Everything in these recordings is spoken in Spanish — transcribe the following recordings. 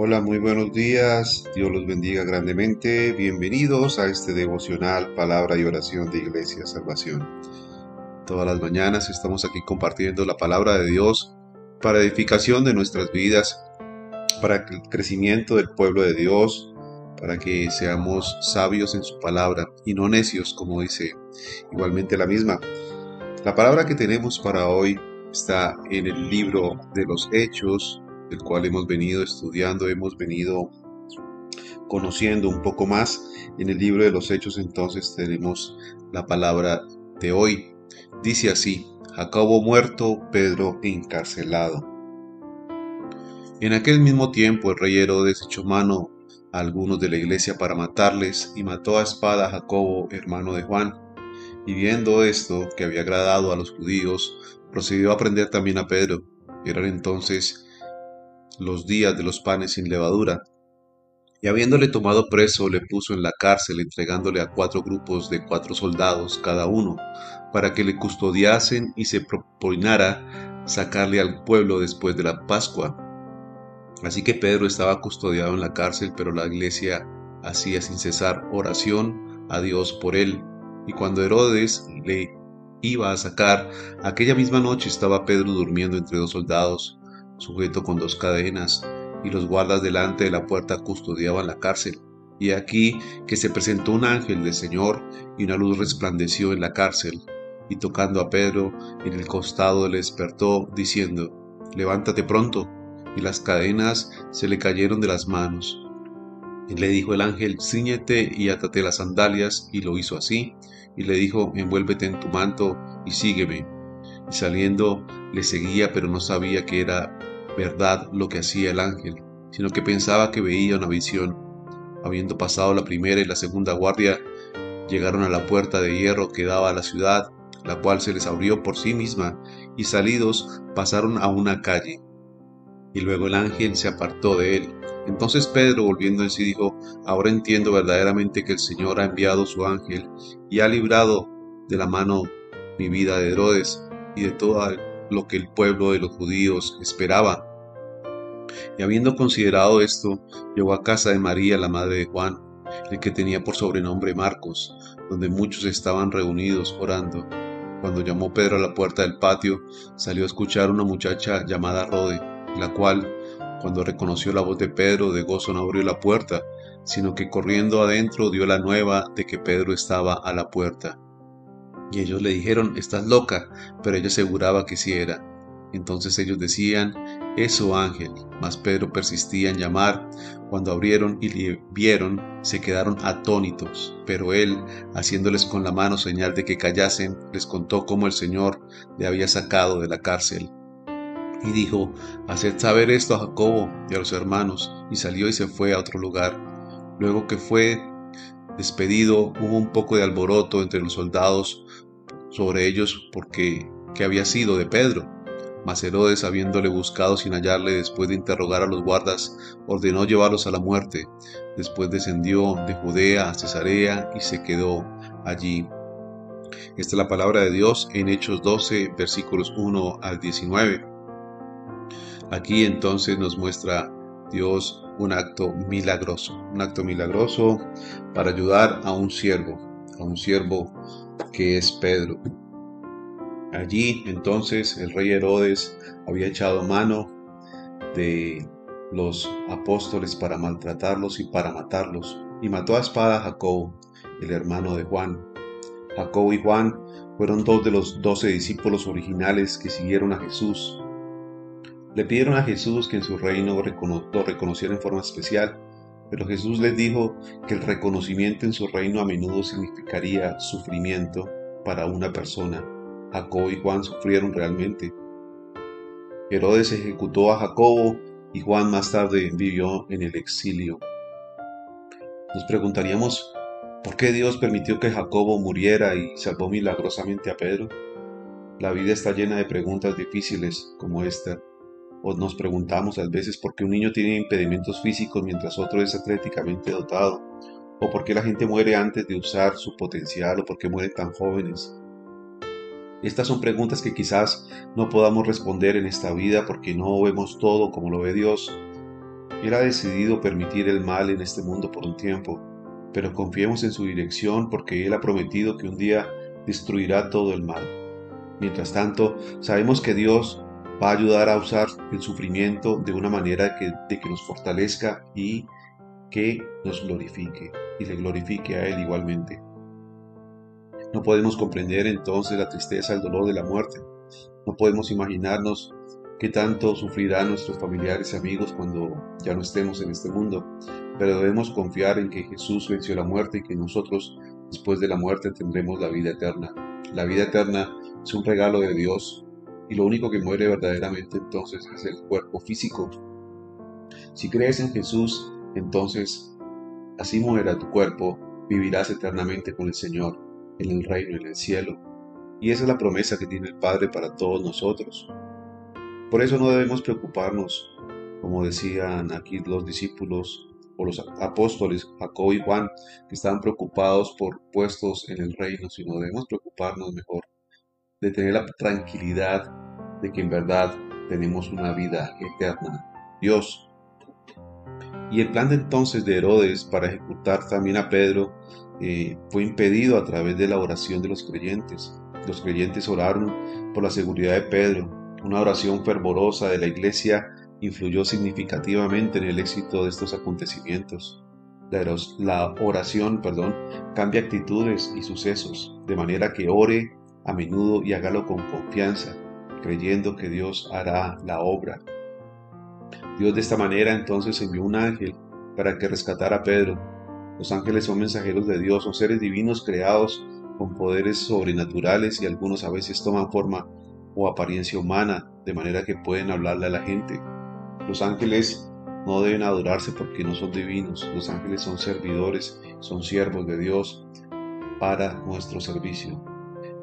Hola, muy buenos días. Dios los bendiga grandemente. Bienvenidos a este devocional Palabra y Oración de Iglesia Salvación. Todas las mañanas estamos aquí compartiendo la palabra de Dios para edificación de nuestras vidas, para el crecimiento del pueblo de Dios, para que seamos sabios en su palabra y no necios, como dice igualmente la misma. La palabra que tenemos para hoy está en el libro de los Hechos, el cual hemos venido estudiando, hemos venido conociendo un poco más. En el libro de los Hechos entonces tenemos la palabra de hoy. Dice así, Jacobo muerto, Pedro encarcelado. En aquel mismo tiempo el rey Herodes echó mano a algunos de la iglesia para matarles y mató a espada a Jacobo, hermano de Juan. Y viendo esto, que había agradado a los judíos, procedió a prender también a Pedro. Eran entonces los días de los panes sin levadura. Y habiéndole tomado preso, le puso en la cárcel, entregándole a cuatro grupos de cuatro soldados cada uno, para que le custodiasen y se propinara sacarle al pueblo después de la Pascua. Así que Pedro estaba custodiado en la cárcel, pero la iglesia hacía sin cesar oración a Dios por él. Y cuando Herodes le iba a sacar, aquella misma noche estaba Pedro durmiendo entre dos soldados, sujeto con dos cadenas, y los guardas delante de la puerta custodiaban la cárcel. Y aquí que se presentó un ángel del Señor, y una luz resplandeció en la cárcel, y tocando a Pedro en el costado le despertó, diciendo, Levántate pronto. Y las cadenas se le cayeron de las manos. Y le dijo el ángel, Cíñete y átate las sandalias, y lo hizo así. Y le dijo, Envuélvete en tu manto y sígueme. Y saliendo le seguía, pero no sabía que era verdad lo que hacía el ángel, sino que pensaba que veía una visión. Habiendo pasado la primera y la segunda guardia, llegaron a la puerta de hierro que daba a la ciudad, la cual se les abrió por sí misma, y salidos pasaron a una calle. Y luego el ángel se apartó de él. Entonces Pedro, volviendo en sí, dijo, Ahora entiendo verdaderamente que el Señor ha enviado su ángel y ha librado de la mano mi vida de Herodes y de todo lo que el pueblo de los judíos esperaba y habiendo considerado esto, llegó a casa de María, la madre de Juan, el que tenía por sobrenombre Marcos, donde muchos estaban reunidos orando. Cuando llamó Pedro a la puerta del patio, salió a escuchar una muchacha llamada Rode, la cual, cuando reconoció la voz de Pedro, de gozo no abrió la puerta, sino que corriendo adentro dio la nueva de que Pedro estaba a la puerta. Y ellos le dijeron, estás loca, pero ella aseguraba que sí era. Entonces ellos decían, eso ángel. Mas Pedro persistía en llamar. Cuando abrieron y le vieron, se quedaron atónitos. Pero él, haciéndoles con la mano señal de que callasen, les contó cómo el Señor le había sacado de la cárcel. Y dijo, Haced saber esto a Jacobo y a los hermanos. Y salió y se fue a otro lugar. Luego que fue despedido, hubo un poco de alboroto entre los soldados sobre ellos porque que había sido de Pedro mas Herodes, habiéndole buscado sin hallarle después de interrogar a los guardas, ordenó llevarlos a la muerte. Después descendió de Judea a Cesarea y se quedó allí. Esta es la palabra de Dios en Hechos 12, versículos 1 al 19. Aquí entonces nos muestra Dios un acto milagroso, un acto milagroso para ayudar a un siervo, a un siervo que es Pedro. Allí entonces el rey Herodes había echado mano de los apóstoles para maltratarlos y para matarlos, y mató a espada a Jacob, el hermano de Juan. Jacob y Juan fueron dos de los doce discípulos originales que siguieron a Jesús. Le pidieron a Jesús que en su reino lo reconociera en forma especial, pero Jesús les dijo que el reconocimiento en su reino a menudo significaría sufrimiento para una persona Jacobo y Juan sufrieron realmente. Herodes ejecutó a Jacobo y Juan más tarde vivió en el exilio. Nos preguntaríamos, ¿por qué Dios permitió que Jacobo muriera y salvó milagrosamente a Pedro? La vida está llena de preguntas difíciles como esta. O nos preguntamos a veces por qué un niño tiene impedimentos físicos mientras otro es atléticamente dotado. O por qué la gente muere antes de usar su potencial o por qué mueren tan jóvenes. Estas son preguntas que quizás no podamos responder en esta vida porque no vemos todo como lo ve Dios. Él ha decidido permitir el mal en este mundo por un tiempo, pero confiemos en su dirección porque Él ha prometido que un día destruirá todo el mal. Mientras tanto, sabemos que Dios va a ayudar a usar el sufrimiento de una manera que, que nos fortalezca y que nos glorifique y le glorifique a Él igualmente. No podemos comprender entonces la tristeza, el dolor de la muerte. No podemos imaginarnos qué tanto sufrirán nuestros familiares y amigos cuando ya no estemos en este mundo, pero debemos confiar en que Jesús venció la muerte y que nosotros después de la muerte tendremos la vida eterna. La vida eterna es un regalo de Dios y lo único que muere verdaderamente entonces es el cuerpo físico. Si crees en Jesús, entonces así muera tu cuerpo, vivirás eternamente con el Señor en el reino, en el cielo. Y esa es la promesa que tiene el Padre para todos nosotros. Por eso no debemos preocuparnos, como decían aquí los discípulos o los apóstoles Jacob y Juan, que estaban preocupados por puestos en el reino, sino debemos preocuparnos mejor de tener la tranquilidad de que en verdad tenemos una vida eterna. Dios. Y el plan de entonces de Herodes para ejecutar también a Pedro eh, fue impedido a través de la oración de los creyentes. Los creyentes oraron por la seguridad de Pedro. Una oración fervorosa de la iglesia influyó significativamente en el éxito de estos acontecimientos. La oración, perdón, cambia actitudes y sucesos, de manera que ore a menudo y hágalo con confianza, creyendo que Dios hará la obra. Dios de esta manera entonces envió un ángel para que rescatara a Pedro, los ángeles son mensajeros de Dios, son seres divinos creados con poderes sobrenaturales y algunos a veces toman forma o apariencia humana, de manera que pueden hablarle a la gente. Los ángeles no deben adorarse porque no son divinos, los ángeles son servidores, son siervos de Dios para nuestro servicio.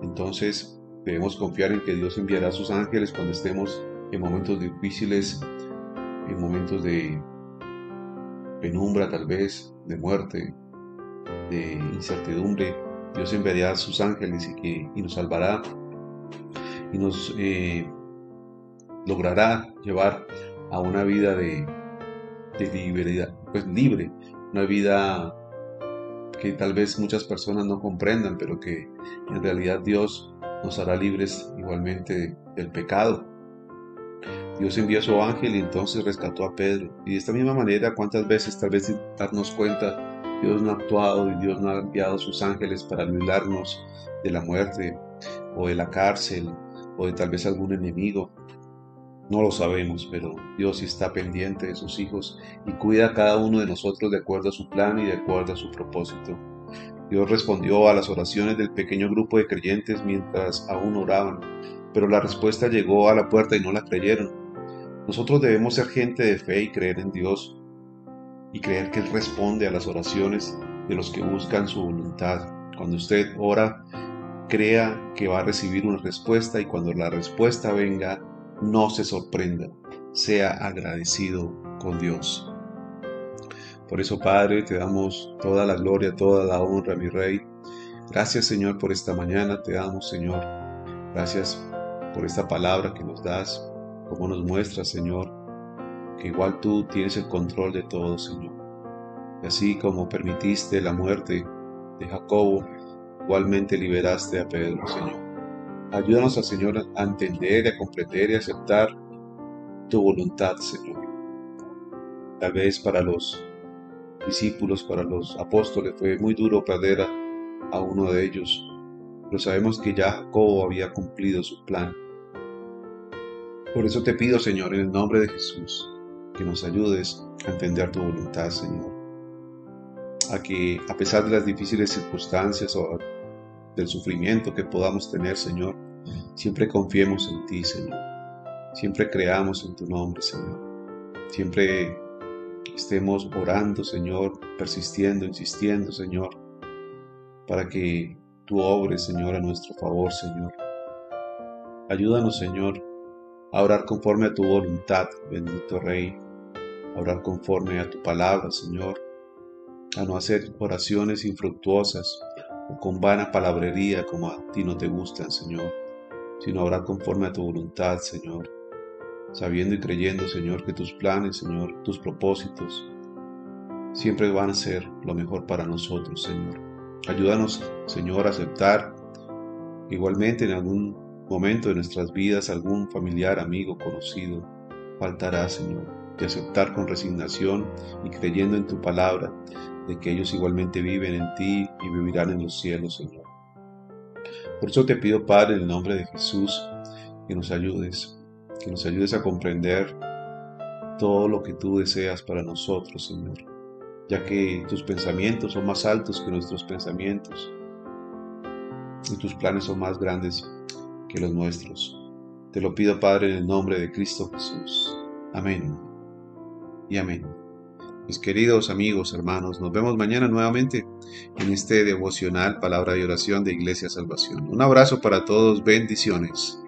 Entonces debemos confiar en que Dios enviará a sus ángeles cuando estemos en momentos difíciles, en momentos de penumbra tal vez, de muerte, de incertidumbre, Dios enviará a sus ángeles y, que, nos salvará y nos eh, logrará llevar a una vida de, de libertad, pues libre, una vida que tal vez muchas personas no comprendan, pero que en realidad Dios nos hará libres igualmente del pecado Dios envió a su ángel y entonces rescató a Pedro. Y de esta misma manera, ¿cuántas veces tal vez sin darnos cuenta, Dios no ha actuado y Dios no ha enviado sus ángeles para librarnos de la muerte o de la cárcel o de tal vez algún enemigo? No lo sabemos, pero Dios está pendiente de sus hijos y cuida a cada uno de nosotros de acuerdo a su plan y de acuerdo a su propósito. Dios respondió a las oraciones del pequeño grupo de creyentes mientras aún oraban, pero la respuesta llegó a la puerta y no la creyeron. Nosotros debemos ser gente de fe y creer en Dios y creer que Él responde a las oraciones de los que buscan su voluntad. Cuando usted ora, crea que va a recibir una respuesta y cuando la respuesta venga, no se sorprenda, sea agradecido con Dios. Por eso, Padre, te damos toda la gloria, toda la honra, mi Rey. Gracias, Señor, por esta mañana, te damos, Señor. Gracias por esta palabra que nos das, como nos muestra, Señor, que igual tú tienes el control de todo, Señor. Y así como permitiste la muerte de Jacobo, igualmente liberaste a Pedro, Señor. Ayúdanos, Señor, a entender, a comprender y aceptar tu voluntad, Señor. Tal vez para los discípulos, para los apóstoles, fue muy duro perder a, a uno de ellos, pero sabemos que ya Jacobo había cumplido su plan por eso te pido, Señor, en el nombre de Jesús, que nos ayudes a entender tu voluntad, Señor. A que, a pesar de las difíciles circunstancias o del sufrimiento que podamos tener, Señor, siempre confiemos en ti, Señor. Siempre creamos en tu nombre, Señor. Siempre estemos orando, Señor, persistiendo, insistiendo, Señor, para que tú obres, Señor, a nuestro favor, Señor. Ayúdanos, Señor, a orar conforme a tu voluntad, bendito Rey, a orar conforme a tu palabra, Señor, a no hacer oraciones infructuosas o con vana palabrería como a ti no te gustan, Señor, sino a orar conforme a tu voluntad, Señor. sabiendo y creyendo, Señor, que tus planes, Señor, tus propósitos, siempre van a ser lo mejor para nosotros, Señor. Ayúdanos, Señor, a aceptar igualmente en algún momento de nuestras vidas algún familiar, amigo, conocido faltará, Señor, de aceptar con resignación y creyendo en tu palabra, de que ellos igualmente viven en ti y vivirán en los cielos, Señor. Por eso te pido, Padre, en el nombre de Jesús, que nos ayudes, que nos ayudes a comprender todo lo que tú deseas para nosotros, Señor, ya que tus pensamientos son más altos que nuestros pensamientos y tus planes son más grandes los nuestros. Te lo pido, Padre, en el nombre de Cristo Jesús. Amén. Y amén. Mis queridos amigos, hermanos, nos vemos mañana nuevamente en este devocional Palabra de Oración de Iglesia Salvación. Un abrazo para todos, bendiciones.